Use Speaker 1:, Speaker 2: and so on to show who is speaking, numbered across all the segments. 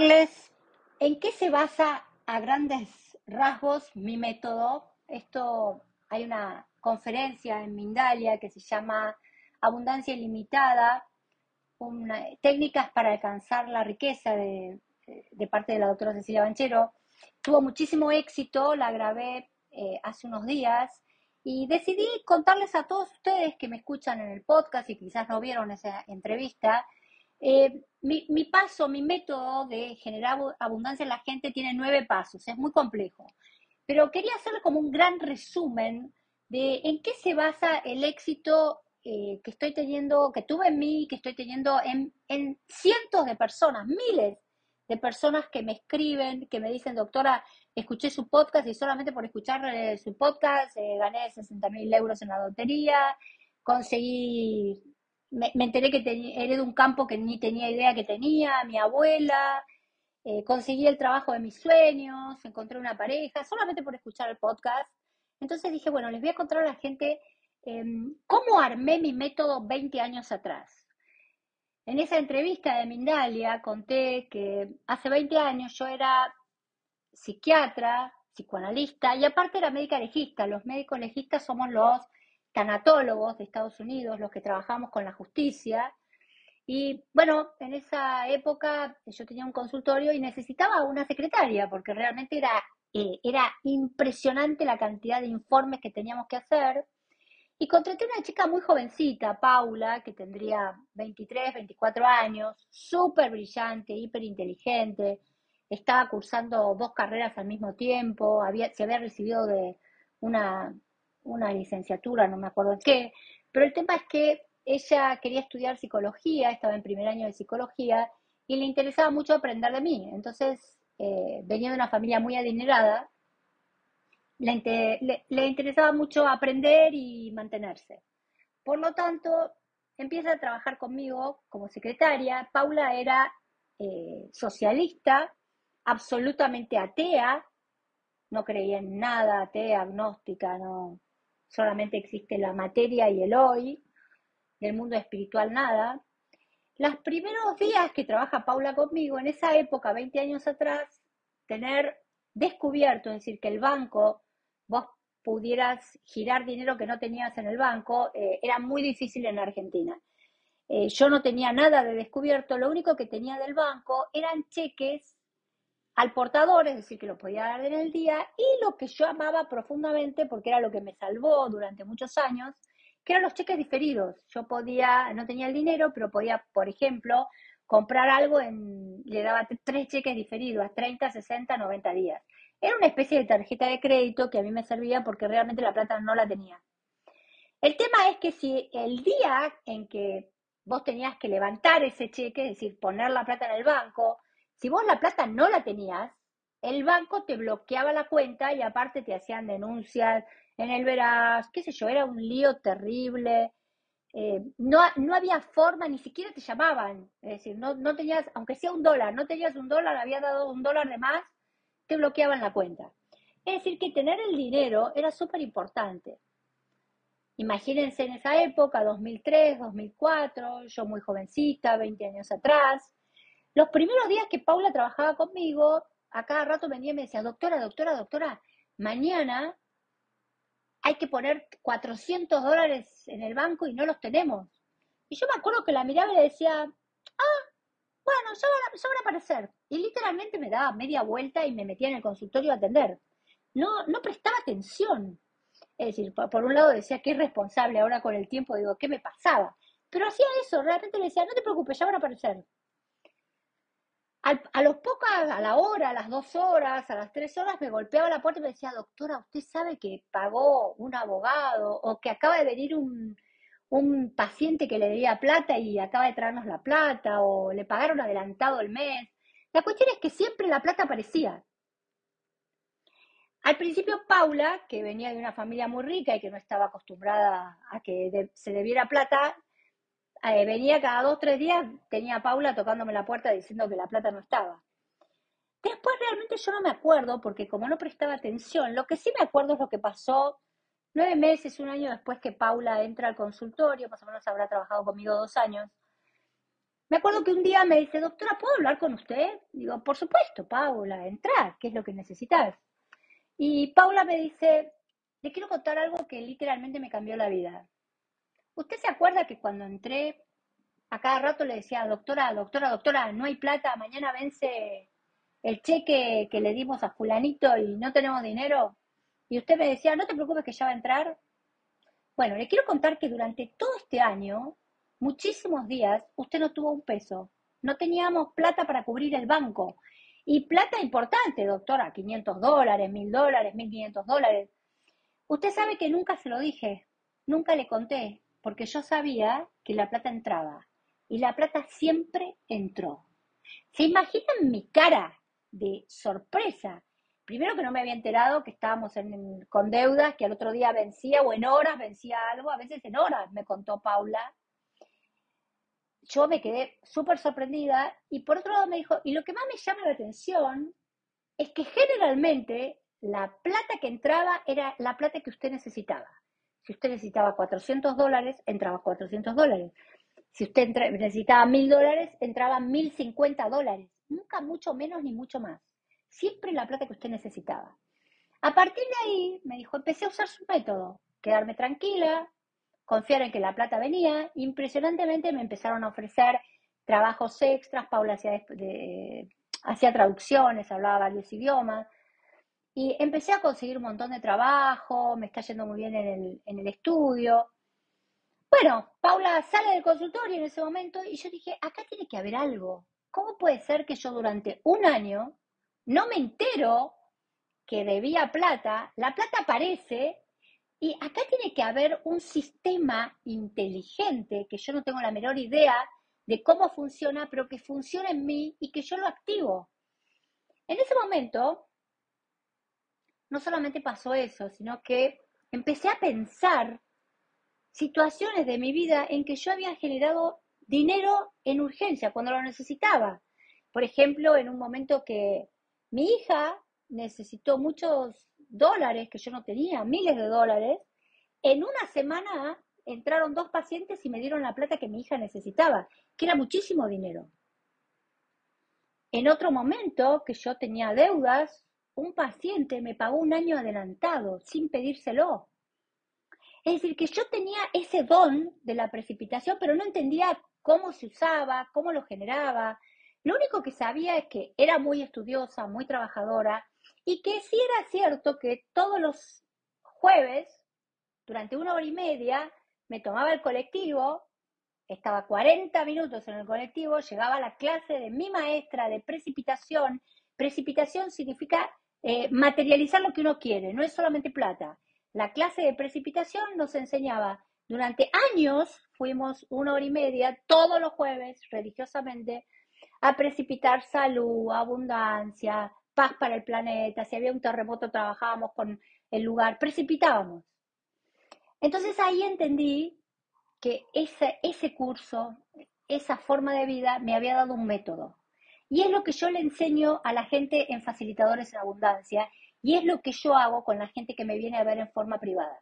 Speaker 1: en qué se basa a grandes rasgos mi método. Esto hay una conferencia en Mindalia que se llama Abundancia Ilimitada, técnicas para alcanzar la riqueza de, parte de la doctora Cecilia Banchero. Tuvo muchísimo éxito, la grabé eh, hace unos días y decidí contarles a todos ustedes que me escuchan en el podcast y quizás no vieron esa entrevista, eh, mi, paso, mi método de generar abundancia en la gente tiene nueve pasos, es muy complejo, pero quería hacerle como un gran resumen de en qué se basa el éxito eh, que estoy teniendo, que tuve en mí, que estoy teniendo en, en, cientos de personas, miles de personas que me escriben, que me dicen, doctora, escuché su podcast y solamente por escuchar eh, su podcast gané 60 mil euros en la lotería, conseguí, me, enteré que de un campo que ni tenía idea que tenía, mi abuela, conseguí el trabajo de mis sueños, encontré una pareja, solamente por escuchar el podcast. Entonces dije, bueno, les voy a contar a la gente Em, cómo armé mi método 20 años atrás. En esa entrevista de Mindalia conté que hace 20 años yo era psiquiatra, psicoanalista y aparte era médica legista. Los médicos legistas somos los tanatólogos de Estados Unidos, los que trabajamos con la justicia. Y bueno, en esa época yo tenía un consultorio y necesitaba una secretaria porque realmente era, eh, era impresionante la cantidad de informes que teníamos que hacer. Y contraté una chica muy jovencita, Paula, que tendría 23, 24 años, súper brillante, hiper inteligente, estaba cursando dos carreras al mismo tiempo, había, se había recibido de una, una licenciatura, no me acuerdo en qué, pero el tema es que ella quería estudiar psicología, estaba en primer año de psicología y le interesaba mucho aprender de mí. Entonces, eh, venía de una familia muy adinerada le, interesaba mucho aprender y mantenerse. Por lo tanto, empieza a trabajar conmigo como secretaria. Paula era eh, socialista, absolutamente atea, no creía en nada, atea, agnóstica, no, solamente existe la materia y el hoy, del mundo espiritual nada. Los primeros días que trabaja Paula conmigo, en esa época, 20 años atrás, tener descubierto, es decir, que el banco vos pudieras girar dinero que no tenías en el banco, eh, era muy difícil en Argentina. Eh, yo no tenía nada de descubierto, lo único que tenía del banco eran cheques al portador, es decir, que lo podía dar en el día, y lo que yo amaba profundamente, porque era lo que me salvó durante muchos años, que eran los cheques diferidos. Yo podía, no tenía el dinero, pero podía, por ejemplo, comprar algo en, le daba tres cheques diferidos a 30, 60, 90 días. Era una especie de tarjeta de crédito que a mí me servía porque realmente la plata no la tenía. El tema es que si el día en que vos tenías que levantar ese cheque, es decir, poner la plata en el banco, si vos la plata no la tenías, el banco te bloqueaba la cuenta y aparte te hacían denuncias en el veraz, qué sé yo, era un lío terrible. Eh, no, no había forma, ni siquiera te llamaban. Es decir, no, no tenías, aunque sea un dólar, no tenías un dólar, había dado un dólar de más, te bloqueaban la cuenta. Es decir, que tener el dinero era súper importante. Imagínense en esa época, 2003, 2004, yo muy jovencita, 20 años atrás. Los primeros días que Paula trabajaba conmigo, a cada rato venía y me decía, doctora, doctora, doctora, mañana hay que poner 400 dólares en el banco y no los tenemos. Y yo me acuerdo que la miraba y le decía, ah, bueno, ya van, a, aparecer. Y literalmente me daba media vuelta y me metía en el consultorio a atender. No, no prestaba atención. Es decir, por, un lado decía que es responsable, ahora con el tiempo digo, ¿qué me pasaba? Pero hacía eso, realmente le decía, no te preocupes, ya van a aparecer. A los pocos, a la hora, a las dos horas, a las tres horas, me golpeaba la puerta y me decía, doctora, ¿usted sabe que pagó un abogado o que acaba de venir un, un paciente que le debía plata y acaba de traernos la plata o le pagaron adelantado el mes. La cuestión es que siempre la plata aparecía. Al principio Paula, que venía de una familia muy rica y que no estaba acostumbrada a que se debiera plata, eh, venía cada dos tres días, tenía Paula tocándome la puerta diciendo que la plata no estaba. Después realmente yo no me acuerdo, porque como no prestaba atención, lo que sí me acuerdo es lo que pasó Nueve meses, un año después que Paula entra al consultorio, más o menos habrá trabajado conmigo dos años, Me acuerdo que un día me dice, doctora, ¿puedo hablar con usted? Digo, por supuesto, Paula, entra, ¿qué es lo que necesitas? Y Paula me dice, le quiero contar algo que literalmente me cambió la vida. ¿Usted se acuerda que cuando entré, a cada rato le decía, doctora, doctora, doctora, no hay plata, mañana vence el cheque que le dimos a fulanito y no tenemos dinero? Y usted me decía, no te preocupes que ya va a entrar. Bueno, le quiero contar que durante todo este año, muchísimos días, usted no tuvo un peso. No teníamos plata para cubrir el banco. Y plata importante, doctora, 500 dólares, 1000 dólares, 1500 dólares. Usted sabe que nunca se lo dije, nunca le conté, porque yo sabía que la plata entraba. Y la plata siempre entró. ¿Se imaginan mi cara de sorpresa primero que no me había enterado que estábamos con deudas, que al otro día vencía o en horas vencía algo, a veces en horas, me contó Paula. Yo me quedé súper sorprendida y por otro lado me dijo, y lo que más me llama la atención es que generalmente la plata que entraba era la plata que usted necesitaba. Si usted necesitaba 400 dólares, entraba 400 dólares. Si usted necesitaba 1000 dólares, entraba 1050 dólares. Nunca mucho menos ni mucho más siempre la plata que usted necesitaba. A partir de ahí, me dijo, empecé a usar su método, quedarme tranquila, confiar en que la plata venía. Impresionantemente me empezaron a ofrecer trabajos extras, Paula hacía, hacía traducciones, hablaba varios idiomas. Y empecé a conseguir un montón de trabajo, me está yendo muy bien en el, en el estudio. Bueno, Paula sale del consultorio en ese momento y yo dije, acá tiene que haber algo. ¿Cómo puede ser que yo durante un año no me entero que debía plata, la plata aparece y acá tiene que haber un sistema inteligente que yo no tengo la menor idea de cómo funciona, pero que funciona en mí y que yo lo activo. En ese momento, no solamente pasó eso, sino que empecé a pensar situaciones de mi vida en que yo había generado dinero en urgencia, cuando lo necesitaba. Por ejemplo, en un momento que mi hija necesitó muchos dólares que yo no tenía, miles de dólares. En una semana entraron dos pacientes y me dieron la plata que mi hija necesitaba, que era muchísimo dinero. En otro momento que yo tenía deudas, un paciente me pagó un año adelantado sin pedírselo. Es decir, que yo tenía ese don de la precipitación, pero no entendía cómo se usaba, cómo lo generaba, lo único que sabía es que era muy estudiosa, muy trabajadora y que sí era cierto que todos los jueves, durante una hora y media, me tomaba el colectivo, estaba 40 minutos en el colectivo, llegaba a la clase de mi maestra de precipitación. Precipitación significa eh, materializar lo que uno quiere, no es solamente plata. La clase de precipitación nos enseñaba durante años, fuimos una hora y media todos los jueves religiosamente a precipitar salud, abundancia, paz para el planeta. Si había un terremoto, trabajábamos con el lugar, precipitábamos. Entonces ahí entendí que ese, ese curso, esa forma de vida me había dado un método. Y es lo que yo le enseño a la gente en facilitadores en abundancia y es lo que yo hago con la gente que me viene a ver en forma privada.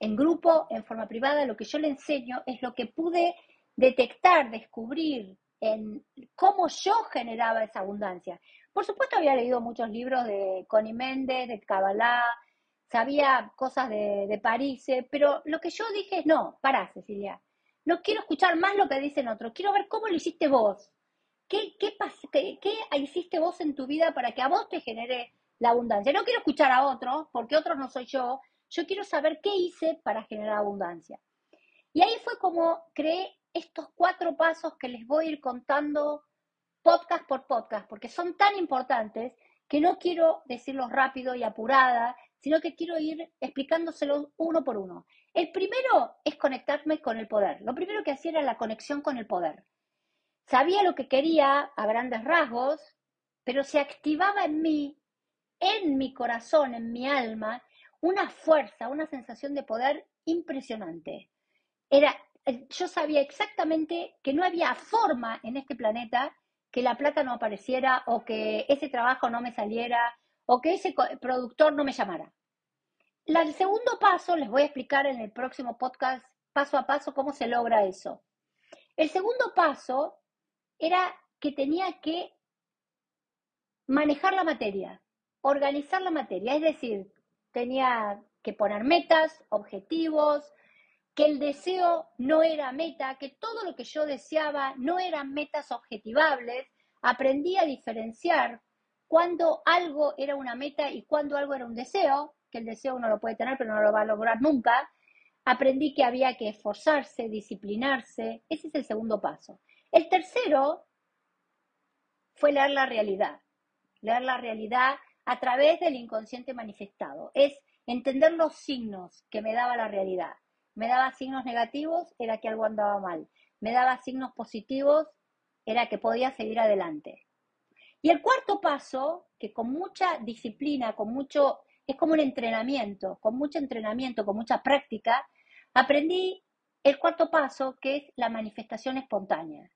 Speaker 1: En grupo, en forma privada, lo que yo le enseño es lo que pude detectar, descubrir, en cómo yo generaba esa abundancia. Por supuesto había leído muchos libros de Connie Méndez, de Kabbalah, sabía cosas de, de París, pero lo que yo dije es, no, para Cecilia, no quiero escuchar más lo que dicen otros, quiero ver cómo lo hiciste vos. ¿Qué, qué, hiciste vos en tu vida para que a vos te genere la abundancia? No quiero escuchar a otros, porque otros no soy yo, yo quiero saber qué hice para generar abundancia. Y ahí fue como creé estos cuatro pasos que les voy a ir contando podcast por podcast, porque son tan importantes que no quiero decirlos rápido y apurada, sino que quiero ir explicándoselos uno por uno. El primero es conectarme con el poder. Lo primero que hacía era la conexión con el poder. Sabía lo que quería a grandes rasgos, pero se activaba en mí, en mi corazón, en mi alma, una fuerza, una sensación de poder impresionante. Era eh, yo sabía exactamente que no había forma en este planeta que la plata no apareciera o que ese trabajo no me saliera o que ese productor no me llamara. el segundo paso les voy a explicar en el próximo podcast paso a paso cómo se logra eso. El segundo paso era que tenía que manejar la materia, organizar la materia, es decir, tenía que poner metas, objetivos, que el deseo no era meta, que todo lo que yo deseaba no eran metas objetivables, aprendí a diferenciar cuando algo era una meta y cuando algo era un deseo, que el deseo uno lo puede tener pero no lo va a lograr nunca, aprendí que había que esforzarse, disciplinarse, ese es el segundo paso. El tercero fue leer la realidad, leer la realidad a través del inconsciente manifestado, es entender los signos que me daba la realidad. Me daba signos negativos, era que algo andaba mal. Me daba signos positivos, era que podía seguir adelante. Y el cuarto paso, que con mucha disciplina, con mucho, es como un entrenamiento, con mucho entrenamiento, con mucha práctica, aprendí el cuarto paso, que es la manifestación espontánea.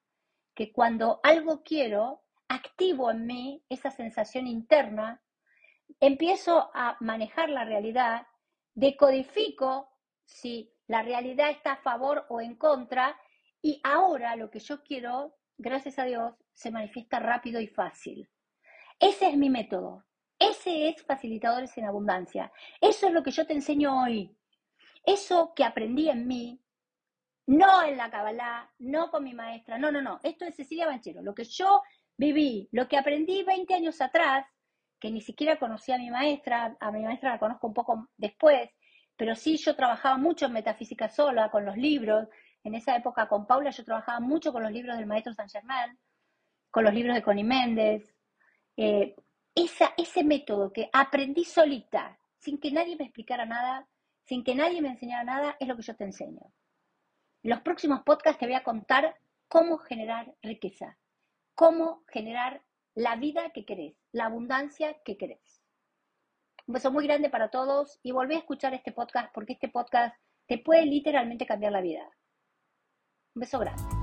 Speaker 1: Que cuando algo quiero, activo en mí esa sensación interna, empiezo a manejar la realidad, decodifico si la realidad está a favor o en contra y ahora lo que yo quiero, gracias a Dios, se manifiesta rápido y fácil. Ese es mi método. Ese es Facilitadores en Abundancia. Eso es lo que yo te enseño hoy. Eso que aprendí en mí, no en la Kabbalah, no con mi maestra, no, no, no. Esto es Cecilia Banchero. Lo que yo viví, lo que aprendí 20 años atrás, que ni siquiera conocía a mi maestra, a mi maestra la conozco un poco después, pero sí yo trabajaba mucho en metafísica sola, con los libros. En esa época con Paula yo trabajaba mucho con los libros del maestro San Germán, con los libros de Connie Méndez. Eh, ese método que aprendí solita, sin que nadie me explicara nada, sin que nadie me enseñara nada, es lo que yo te enseño. Los próximos podcasts te voy a contar cómo generar riqueza, cómo generar la vida que querés, la abundancia que querés. Un beso muy grande para todos y volví a escuchar este podcast porque este podcast te puede literalmente cambiar la vida. Un beso grande.